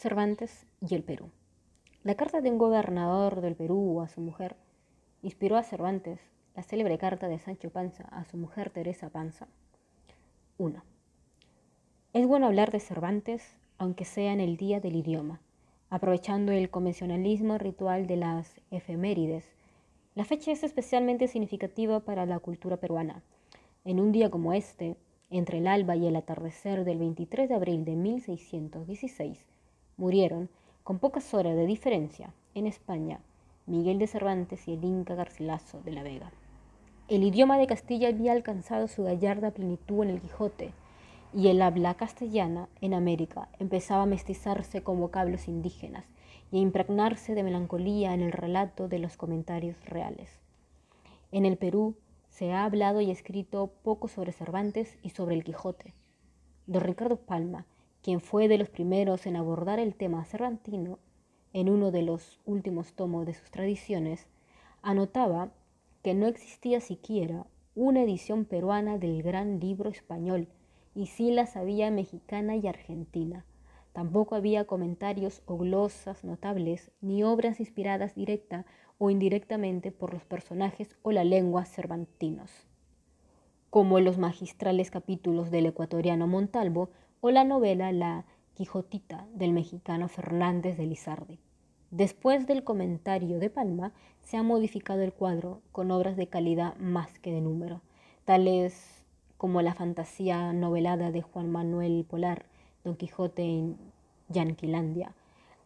Cervantes y el Perú. La carta de un gobernador del Perú a su mujer inspiró a Cervantes la célebre carta de Sancho Panza a su mujer Teresa Panza. 1. Es bueno hablar de Cervantes, aunque sea en el día del idioma, aprovechando el convencionalismo ritual de las efemérides. La fecha es especialmente significativa para la cultura peruana. En un día como este, entre el alba y el atardecer del 23 de abril de 1616, murieron, con pocas horas de diferencia, en España, Miguel de Cervantes y el Inca Garcilaso de la Vega. El idioma de Castilla había alcanzado su gallarda plenitud en el Quijote, y el habla castellana en América empezaba a mestizarse con vocablos indígenas y a impregnarse de melancolía en el relato de los comentarios reales. En el Perú se ha hablado y escrito poco sobre Cervantes y sobre el Quijote. Don Ricardo Palma, quien fue de los primeros en abordar el tema cervantino en uno de los últimos tomos de sus tradiciones, anotaba que no existía siquiera una edición peruana del gran libro español, y sí las había mexicana y argentina. Tampoco había comentarios o glosas notables, ni obras inspiradas directa o indirectamente por los personajes o la lengua cervantinos, como los magistrales capítulos del ecuatoriano Montalvo o la novela La Quijotita del mexicano Fernández de Lizardi. Después del comentario de Palma, se ha modificado el cuadro con obras de calidad más que de número, tales como la fantasía novelada de Juan Manuel Polar, Don Quijote en Yanquilandia,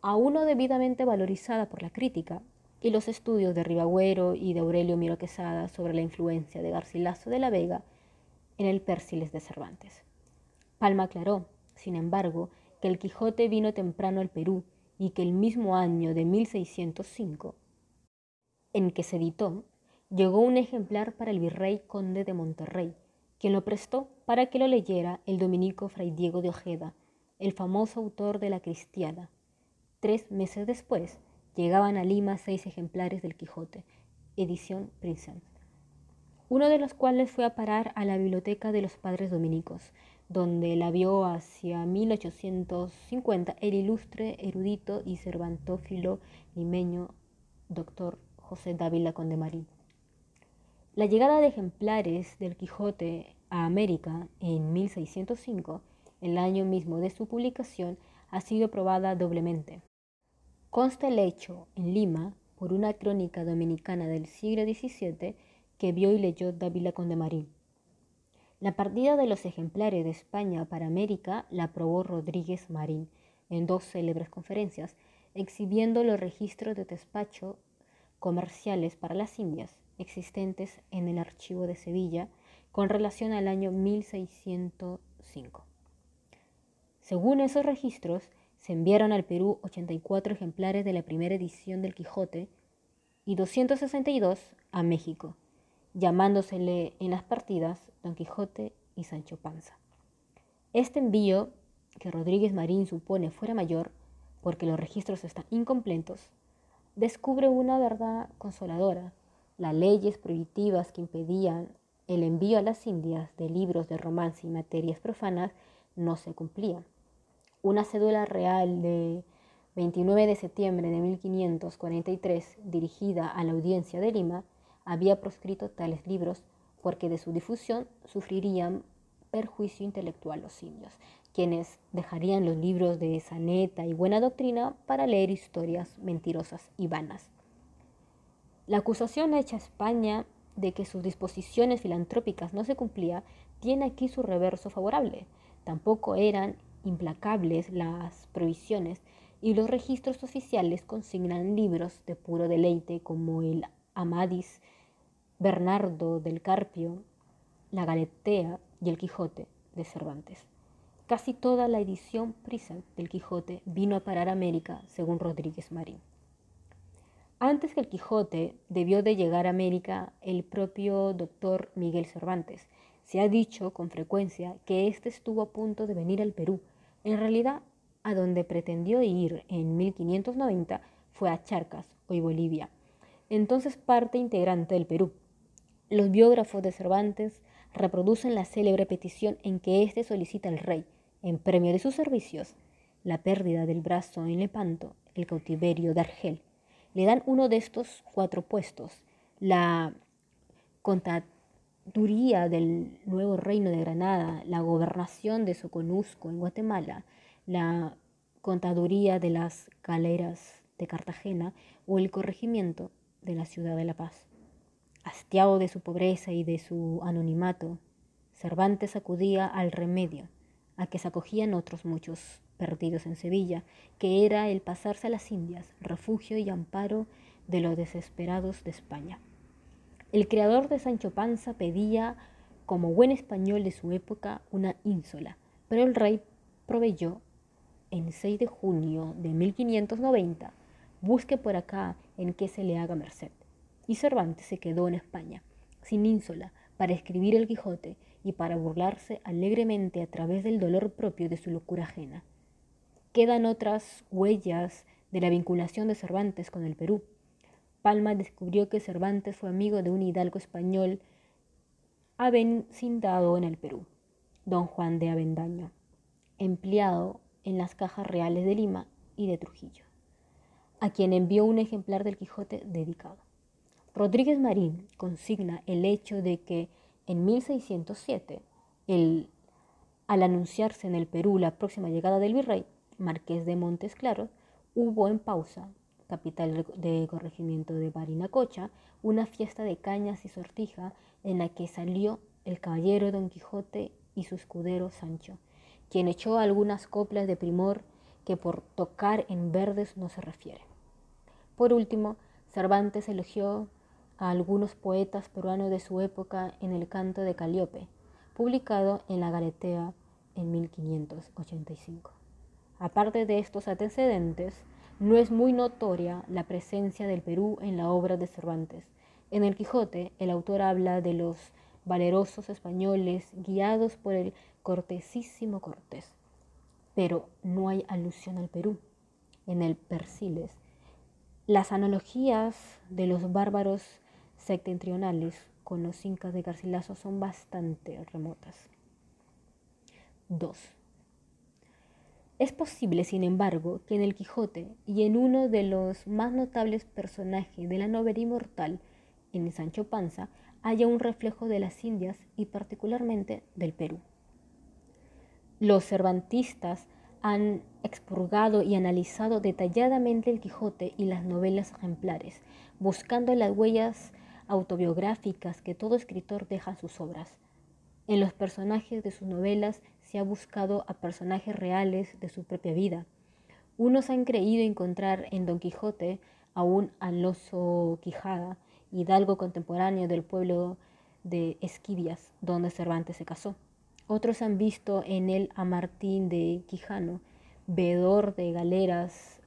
aún no debidamente valorizada por la crítica, y los estudios de Ribagüero y de Aurelio Miro Quesada sobre la influencia de Garcilaso de la Vega en el Pérsiles de Cervantes. Palma aclaró, sin embargo, que el Quijote vino temprano al Perú y que el mismo año de 1605, en que se editó, llegó un ejemplar para el virrey conde de Monterrey, quien lo prestó para que lo leyera el dominico Fray Diego de Ojeda, el famoso autor de la Cristiada. Tres meses después llegaban a Lima seis ejemplares del Quijote, edición Princeton, uno de los cuales fue a parar a la biblioteca de los padres dominicos, donde la vio hacia 1850 el ilustre erudito y cervantófilo limeño doctor José Dávila Condemarín. La llegada de ejemplares del Quijote a América en 1605, el año mismo de su publicación, ha sido probada doblemente. Consta el hecho en Lima por una crónica dominicana del siglo XVII que vio y leyó Dávila Condemarín. La partida de los ejemplares de España para América la aprobó Rodríguez Marín en dos célebres conferencias, exhibiendo los registros de despacho comerciales para las Indias existentes en el archivo de Sevilla con relación al año 1605. Según esos registros, se enviaron al Perú 84 ejemplares de la primera edición del Quijote y 262 a México, llamándosele en las partidas Don Quijote y Sancho Panza. Este envío, que Rodríguez Marín supone fuera mayor, porque los registros están incompletos, descubre una verdad consoladora las leyes prohibitivas que impedían el envío a las Indias de libros de romance y materias profanas no se cumplían. Una cédula real de 29 de septiembre de 1543, dirigida a la audiencia de Lima, había proscrito tales libros porque de su difusión sufrirían perjuicio intelectual los indios, quienes dejarían los libros de saneta y buena doctrina para leer historias mentirosas y vanas. La acusación hecha a España de que sus disposiciones filantrópicas no se cumplían tiene aquí su reverso favorable. Tampoco eran implacables las provisiones y los registros oficiales consignan libros de puro deleite como el Amadis, Bernardo del Carpio, la Galetea y el Quijote de Cervantes. Casi toda la edición prisa del Quijote vino a parar a América, según Rodríguez Marín. Antes que el Quijote debió de llegar a América el propio doctor Miguel Cervantes. Se ha dicho con frecuencia que éste estuvo a punto de venir al Perú. En realidad, a donde pretendió ir en 1590 fue a Charcas, hoy Bolivia, entonces parte integrante del Perú. Los biógrafos de Cervantes reproducen la célebre petición en que éste solicita al rey, en premio de sus servicios, la pérdida del brazo en Lepanto, el cautiverio de Argel. Le dan uno de estos cuatro puestos, la contaduría del nuevo reino de Granada, la gobernación de Soconusco en Guatemala, la contaduría de las galeras de Cartagena o el corregimiento de la ciudad de La Paz. Hastiado de su pobreza y de su anonimato, Cervantes acudía al remedio a que se acogían otros muchos perdidos en Sevilla, que era el pasarse a las Indias, refugio y amparo de los desesperados de España. El creador de Sancho Panza pedía, como buen español de su época, una ínsola, pero el rey proveyó en 6 de junio de 1590, busque por acá en que se le haga merced. Y Cervantes se quedó en España, sin ínsola, para escribir el Quijote y para burlarse alegremente a través del dolor propio de su locura ajena. Quedan otras huellas de la vinculación de Cervantes con el Perú. Palma descubrió que Cervantes fue amigo de un hidalgo español avecindado en el Perú, don Juan de Avendaño, empleado en las cajas reales de Lima y de Trujillo, a quien envió un ejemplar del Quijote dedicado. Rodríguez Marín consigna el hecho de que en 1607, al anunciarse en el Perú la próxima llegada del virrey, marqués de Montes Claros, hubo en Pausa, capital de corregimiento de Barinacocha, una fiesta de cañas y sortija en la que salió el caballero Don Quijote y su escudero Sancho, quien echó algunas coplas de primor que por tocar en verdes no se refiere. Por último, Cervantes elogió a algunos poetas peruanos de su época en el canto de Caliope, publicado en la Galetea en 1585. Aparte de estos antecedentes, no es muy notoria la presencia del Perú en la obra de Cervantes. En el Quijote, el autor habla de los valerosos españoles guiados por el cortesísimo Cortés, pero no hay alusión al Perú. En el Persiles, las analogías de los bárbaros septentrionales con los incas de Garcilaso son bastante remotas. 2. Es posible, sin embargo, que en el Quijote y en uno de los más notables personajes de la novela inmortal, en Sancho Panza, haya un reflejo de las Indias y particularmente del Perú. Los cervantistas han expurgado y analizado detalladamente el Quijote y las novelas ejemplares, buscando las huellas autobiográficas que todo escritor deja en sus obras. En los personajes de sus novelas se ha buscado a personajes reales de su propia vida. Unos han creído encontrar en Don Quijote a un Alonso Quijada, hidalgo contemporáneo del pueblo de Esquivias, donde Cervantes se casó. Otros han visto en él a Martín de Quijano, veedor de galeras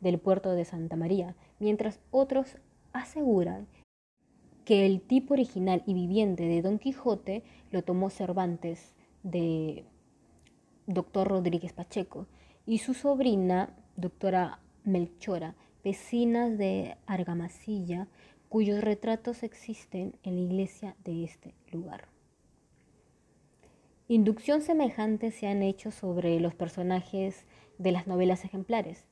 del puerto de Santa María, mientras otros aseguran que el tipo original y viviente de Don Quijote lo tomó Cervantes de Doctor Rodríguez Pacheco y su sobrina, doctora Melchora, vecinas de Argamasilla, cuyos retratos existen en la iglesia de este lugar. Inducción semejante se han hecho sobre los personajes de las novelas ejemplares,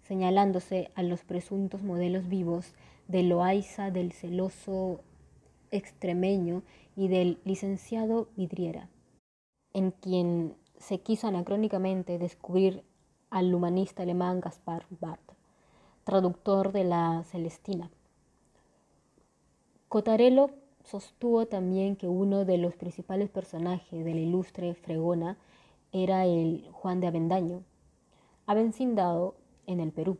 señalándose a los presuntos modelos vivos de Loaiza, del celoso extremeño y del licenciado Vidriera, en quien se quiso anacrónicamente descubrir al humanista alemán Gaspar Barth, traductor de la Celestina. Cotarello sostuvo también que uno de los principales personajes de la ilustre fregona era el Juan de Avendaño, avecindado en el Perú,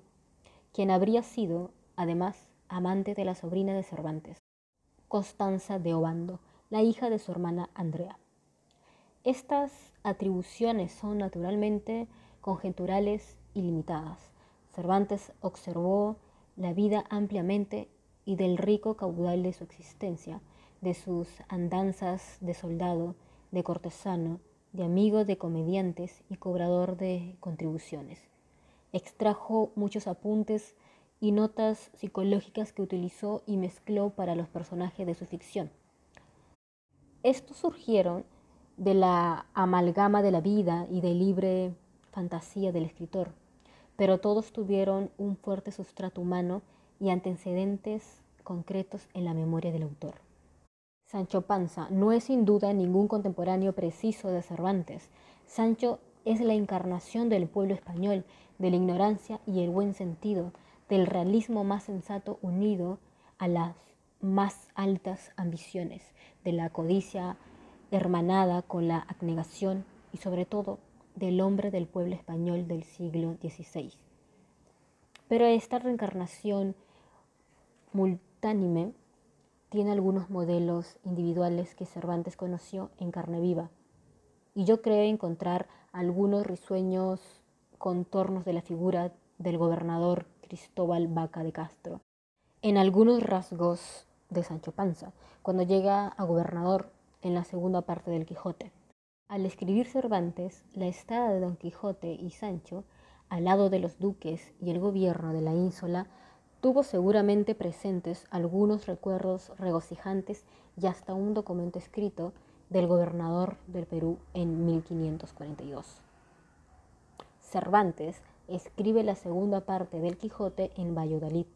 quien habría sido, además, amante de la sobrina de Cervantes, Constanza de Obando, la hija de su hermana Andrea. Estas atribuciones son naturalmente conjeturales y limitadas. Cervantes observó la vida ampliamente y del rico caudal de su existencia, de sus andanzas de soldado, de cortesano, de amigo de comediantes y cobrador de contribuciones. Extrajo muchos apuntes y notas psicológicas que utilizó y mezcló para los personajes de su ficción. Estos surgieron de la amalgama de la vida y del libre fantasía del escritor, pero todos tuvieron un fuerte sustrato humano y antecedentes concretos en la memoria del autor. Sancho Panza no es sin duda ningún contemporáneo preciso de Cervantes. Sancho es la encarnación del pueblo español, de la ignorancia y el buen sentido, del realismo más sensato unido a las más altas ambiciones, de la codicia hermanada con la abnegación y sobre todo del hombre del pueblo español del siglo XVI. Pero esta reencarnación multánime tiene algunos modelos individuales que Cervantes conoció en carne viva, y yo creo encontrar algunos risueños contornos de la figura del gobernador Cristóbal Vaca de Castro, en algunos rasgos de Sancho Panza, cuando llega a gobernador en la segunda parte del Quijote. Al escribir Cervantes, la estada de Don Quijote y Sancho, al lado de los duques y el gobierno de la ínsula, tuvo seguramente presentes algunos recuerdos regocijantes y hasta un documento escrito del gobernador del Perú en 1542. Cervantes escribe la segunda parte del Quijote en Valladolid,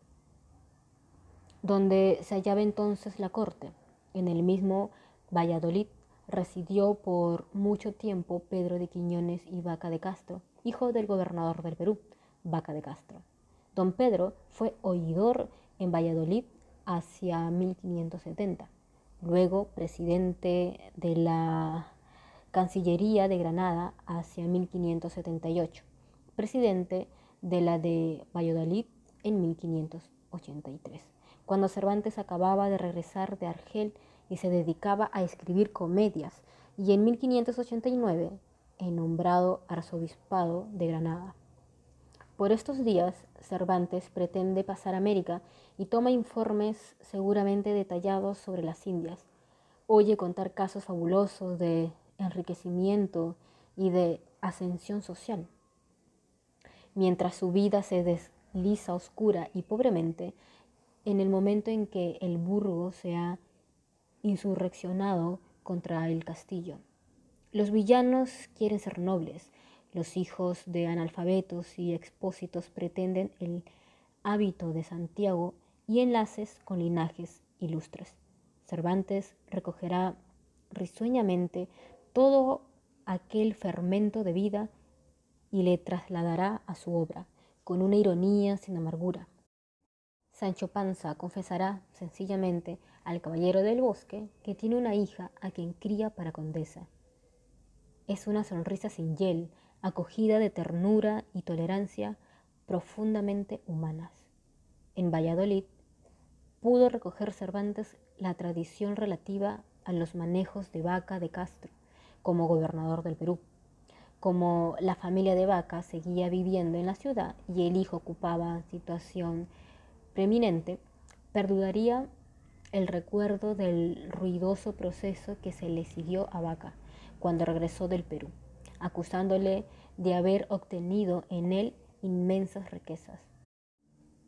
donde se hallaba entonces la corte. En el mismo Valladolid residió por mucho tiempo Pedro de Quiñones y Vaca de Castro, hijo del gobernador del Perú, Vaca de Castro. Don Pedro fue oidor en Valladolid hacia 1570, luego presidente de la Cancillería de Granada hacia 1578 presidente de la de Valladolid en 1583, cuando Cervantes acababa de regresar de Argel y se dedicaba a escribir comedias, y en 1589 en nombrado arzobispado de Granada. Por estos días, Cervantes pretende pasar a América y toma informes seguramente detallados sobre las Indias. Oye contar casos fabulosos de enriquecimiento y de ascensión social. Mientras su vida se desliza oscura y pobremente, en el momento en que el burgo se ha insurreccionado contra el castillo. Los villanos quieren ser nobles, los hijos de analfabetos y expósitos pretenden el hábito de Santiago y enlaces con linajes ilustres. Cervantes recogerá risueñamente todo aquel fermento de vida y le trasladará a su obra, con una ironía sin amargura. Sancho Panza confesará sencillamente al caballero del bosque que tiene una hija a quien cría para condesa. Es una sonrisa sin hiel, acogida de ternura y tolerancia profundamente humanas. En Valladolid pudo recoger Cervantes la tradición relativa a los manejos de vaca de Castro como gobernador del Perú como la familia de Vaca seguía viviendo en la ciudad y el hijo ocupaba situación preeminente, perduraría el recuerdo del ruidoso proceso que se le siguió a Vaca cuando regresó del Perú, acusándole de haber obtenido en él inmensas riquezas.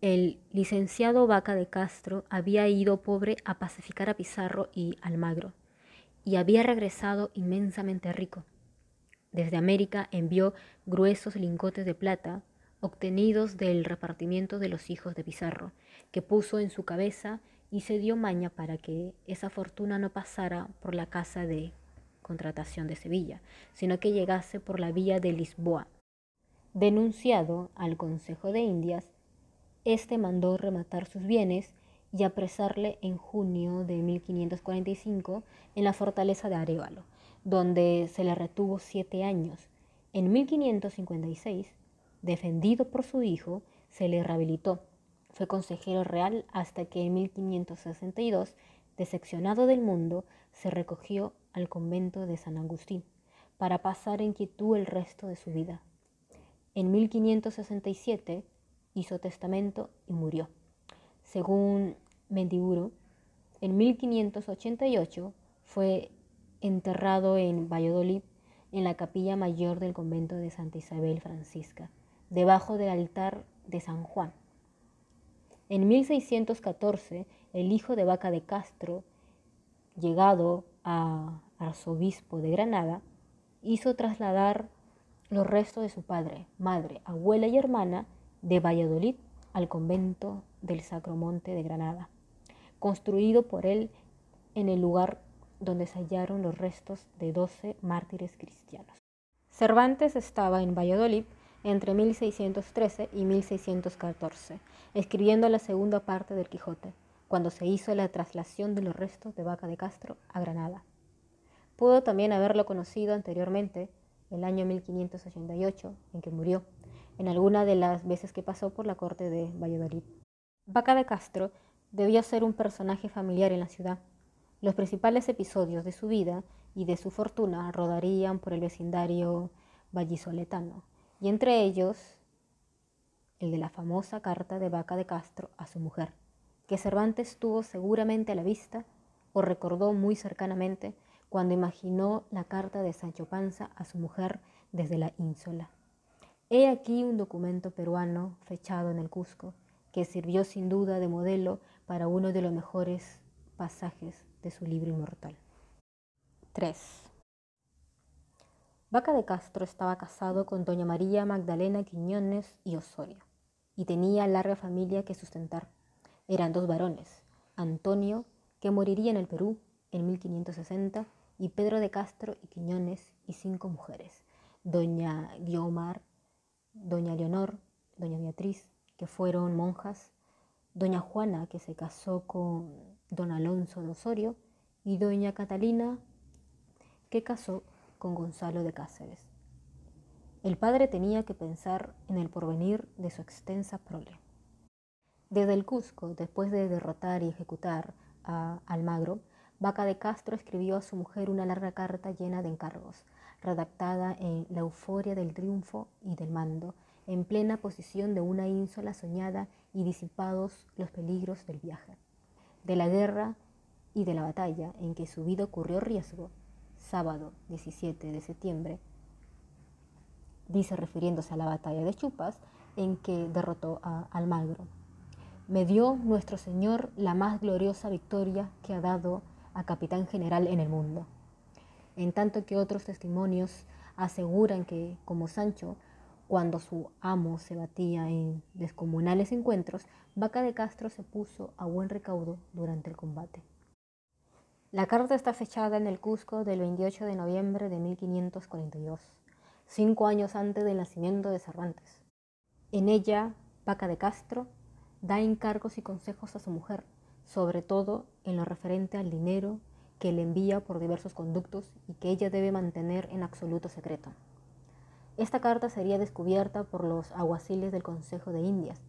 El licenciado Vaca de Castro había ido pobre a pacificar a Pizarro y Almagro, y había regresado inmensamente rico. Desde América envió gruesos lingotes de plata obtenidos del repartimiento de los hijos de Pizarro, que puso en su cabeza y se dio maña para que esa fortuna no pasara por la casa de contratación de Sevilla, sino que llegase por la vía de Lisboa. Denunciado al Consejo de Indias, este mandó rematar sus bienes y apresarle en junio de 1545 en la fortaleza de Arevalo donde se le retuvo siete años. En 1556, defendido por su hijo, se le rehabilitó. Fue consejero real hasta que en 1562, decepcionado del mundo, se recogió al convento de San Agustín para pasar en quietud el resto de su vida. En 1567 hizo testamento y murió. Según Mendiburo, en 1588 fue enterrado en Valladolid, en la capilla mayor del convento de Santa Isabel Francisca, debajo del altar de San Juan. En 1614, el hijo de Vaca de Castro, llegado a arzobispo de Granada, hizo trasladar los restos de su padre, madre, abuela y hermana de Valladolid al convento del Sacromonte de Granada, construido por él en el lugar donde se hallaron los restos de doce mártires cristianos. Cervantes estaba en Valladolid entre 1613 y 1614, escribiendo la segunda parte del Quijote, cuando se hizo la traslación de los restos de Vaca de Castro a Granada. Pudo también haberlo conocido anteriormente, el año 1588, en que murió, en alguna de las veces que pasó por la corte de Valladolid. Vaca de Castro debió ser un personaje familiar en la ciudad. Los principales episodios de su vida y de su fortuna rodarían por el vecindario vallisoletano, y entre ellos el de la famosa carta de Vaca de Castro a su mujer, que Cervantes tuvo seguramente a la vista o recordó muy cercanamente cuando imaginó la carta de Sancho Panza a su mujer desde la ínsula. He aquí un documento peruano fechado en el Cusco, que sirvió sin duda de modelo para uno de los mejores pasajes de su libro inmortal. 3. Vaca de Castro estaba casado con doña María Magdalena Quiñones y Osorio, y tenía larga familia que sustentar. Eran dos varones, Antonio, que moriría en el Perú en 1560, y Pedro de Castro y Quiñones, y cinco mujeres, doña Guiomar, doña Leonor, doña Beatriz, que fueron monjas, doña Juana, que se casó con don Alonso de Osorio, y doña Catalina, que casó con Gonzalo de Cáceres. El padre tenía que pensar en el porvenir de su extensa prole. Desde el Cusco, después de derrotar y ejecutar a Almagro, Vaca de Castro escribió a su mujer una larga carta llena de encargos, redactada en la euforia del triunfo y del mando, en plena posición de una ínsula soñada y disipados los peligros del viaje, de la guerra y de la batalla en que su vida ocurrió riesgo sábado 17 de septiembre, dice refiriéndose a la batalla de Chupas, en que derrotó a Almagro. Me dio nuestro Señor la más gloriosa victoria que ha dado a capitán general en el mundo. En tanto que otros testimonios aseguran que, como Sancho, cuando su amo se batía en descomunales encuentros, Vaca de Castro se puso a buen recaudo durante el combate. La carta está fechada en el Cusco del 28 de noviembre de 1542, cinco años antes del nacimiento de Cervantes. En ella, Paca de Castro da encargos y consejos a su mujer, sobre todo en lo referente al dinero que le envía por diversos conductos y que ella debe mantener en absoluto secreto. Esta carta sería descubierta por los aguaciles del Consejo de Indias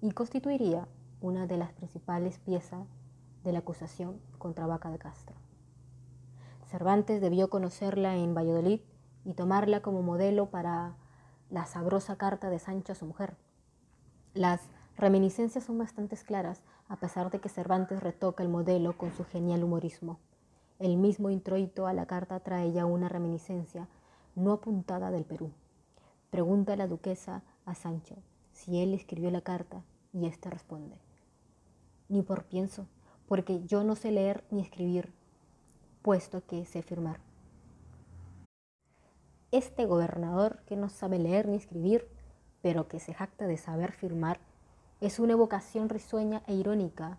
y constituiría una de las principales piezas de la acusación contra Vaca de Castro. Cervantes debió conocerla en Valladolid y tomarla como modelo para la sabrosa carta de Sancho a su mujer. Las reminiscencias son bastante claras, a pesar de que Cervantes retoca el modelo con su genial humorismo. El mismo introito a la carta trae ya una reminiscencia no apuntada del Perú. Pregunta la duquesa a Sancho si él escribió la carta y éste responde, ni por pienso, porque yo no sé leer ni escribir, puesto que sé firmar. Este gobernador que no sabe leer ni escribir, pero que se jacta de saber firmar, es una evocación risueña e irónica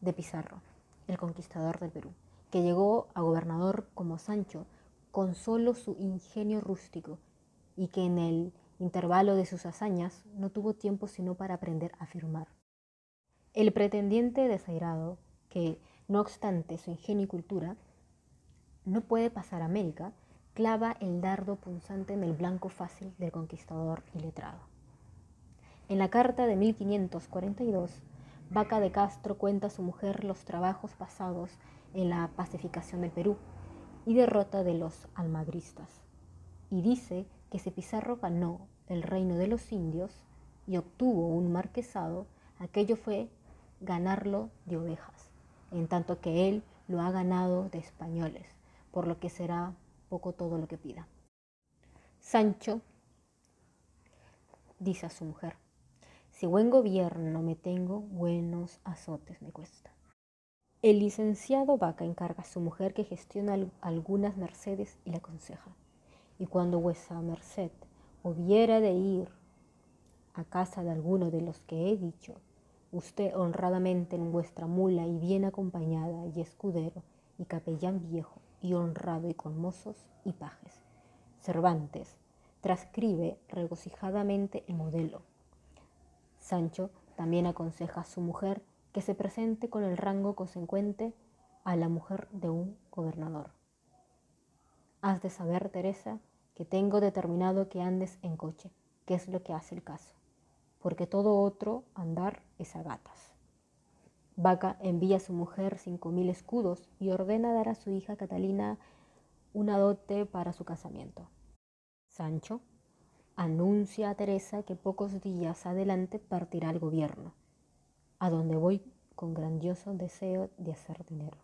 de Pizarro, el conquistador del Perú, que llegó a gobernador como Sancho con solo su ingenio rústico y que en el intervalo de sus hazañas no tuvo tiempo sino para aprender a firmar. El pretendiente desairado que, no obstante su ingenio y cultura, no puede pasar a América, clava el dardo punzante en el blanco fácil del conquistador iletrado. En la carta de 1542, Vaca de Castro cuenta a su mujer los trabajos pasados en la pacificación del Perú y derrota de los almagristas, y dice que si Pizarro ganó el reino de los indios y obtuvo un marquesado, aquello fue ganarlo de ovejas en tanto que él lo ha ganado de españoles, por lo que será poco todo lo que pida. Sancho dice a su mujer, si buen gobierno me tengo, buenos azotes me cuesta. El licenciado Vaca encarga a su mujer que gestione algunas mercedes y le aconseja. Y cuando vuesa merced hubiera de ir a casa de alguno de los que he dicho, usted honradamente en vuestra mula y bien acompañada y escudero y capellán viejo y honrado y con mozos y pajes. Cervantes transcribe regocijadamente el modelo. Sancho también aconseja a su mujer que se presente con el rango consecuente a la mujer de un gobernador. Has de saber, Teresa, que tengo determinado que andes en coche, que es lo que hace el caso, porque todo otro andar es a gatas. Vaca envía a su mujer cinco mil escudos y ordena dar a su hija Catalina una dote para su casamiento. Sancho anuncia a Teresa que pocos días adelante partirá al gobierno, a donde voy con grandioso deseo de hacer dinero.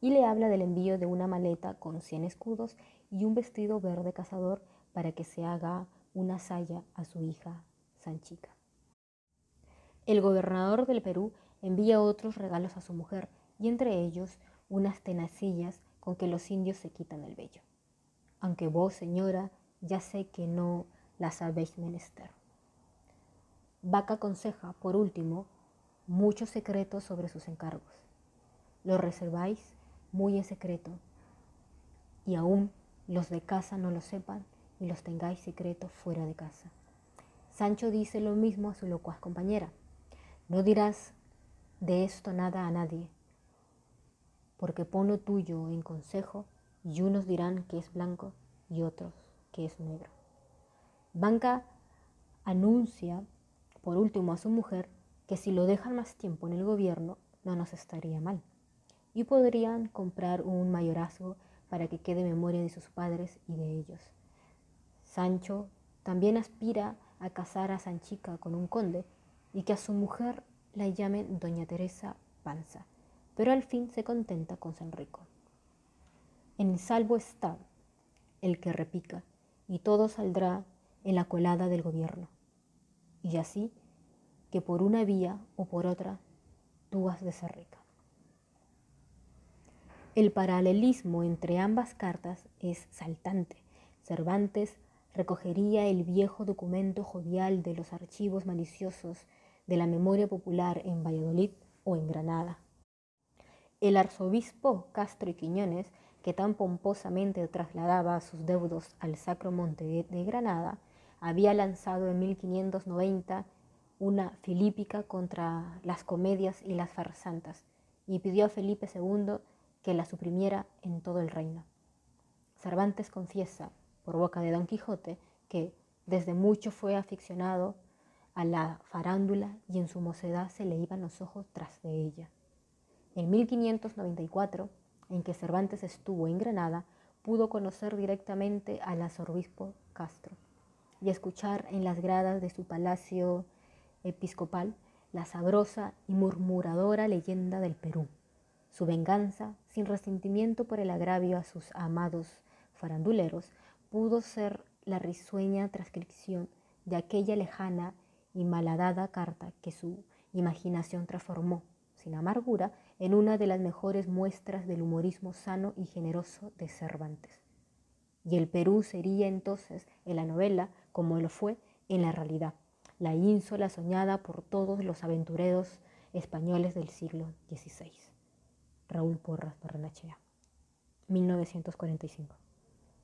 Y le habla del envío de una maleta con cien escudos y un vestido verde cazador para que se haga una saya a su hija Sanchica. El gobernador del Perú envía otros regalos a su mujer y entre ellos unas tenacillas con que los indios se quitan el vello. Aunque vos, señora, ya sé que no las habéis menester. Vaca aconseja, por último, muchos secretos sobre sus encargos. Los reserváis muy en secreto y aún los de casa no lo sepan y los tengáis secretos fuera de casa. Sancho dice lo mismo a su locuaz compañera. No dirás de esto nada a nadie, porque pono tuyo en consejo y unos dirán que es blanco y otros que es negro. Banca anuncia, por último, a su mujer que si lo dejan más tiempo en el gobierno no nos estaría mal y podrían comprar un mayorazgo para que quede memoria de sus padres y de ellos. Sancho también aspira a casar a Sanchica con un conde y que a su mujer la llame Doña Teresa Panza, pero al fin se contenta con San Rico. En salvo está el que repica, y todo saldrá en la colada del gobierno. Y así que por una vía o por otra tú has de ser rica. El paralelismo entre ambas cartas es saltante. Cervantes recogería el viejo documento jovial de los archivos maliciosos de la memoria popular en Valladolid o en Granada. El arzobispo Castro y Quiñones, que tan pomposamente trasladaba sus deudos al Sacro Monte de Granada, había lanzado en 1590 una filípica contra las comedias y las farsantas y pidió a Felipe II que la suprimiera en todo el reino. Cervantes confiesa, por boca de Don Quijote, que desde mucho fue aficionado a la farándula y en su mocedad se le iban los ojos tras de ella. En 1594, en que Cervantes estuvo en Granada, pudo conocer directamente al arzobispo Castro y escuchar en las gradas de su palacio episcopal la sabrosa y murmuradora leyenda del Perú, su venganza, sin resentimiento por el agravio a sus amados faranduleros, pudo ser la risueña transcripción de aquella lejana y malhadada carta que su imaginación transformó, sin amargura, en una de las mejores muestras del humorismo sano y generoso de Cervantes. Y el Perú sería entonces en la novela como lo fue en la realidad, la ínsula soñada por todos los aventureros españoles del siglo XVI. Raúl Porras Barrenachea, 1945.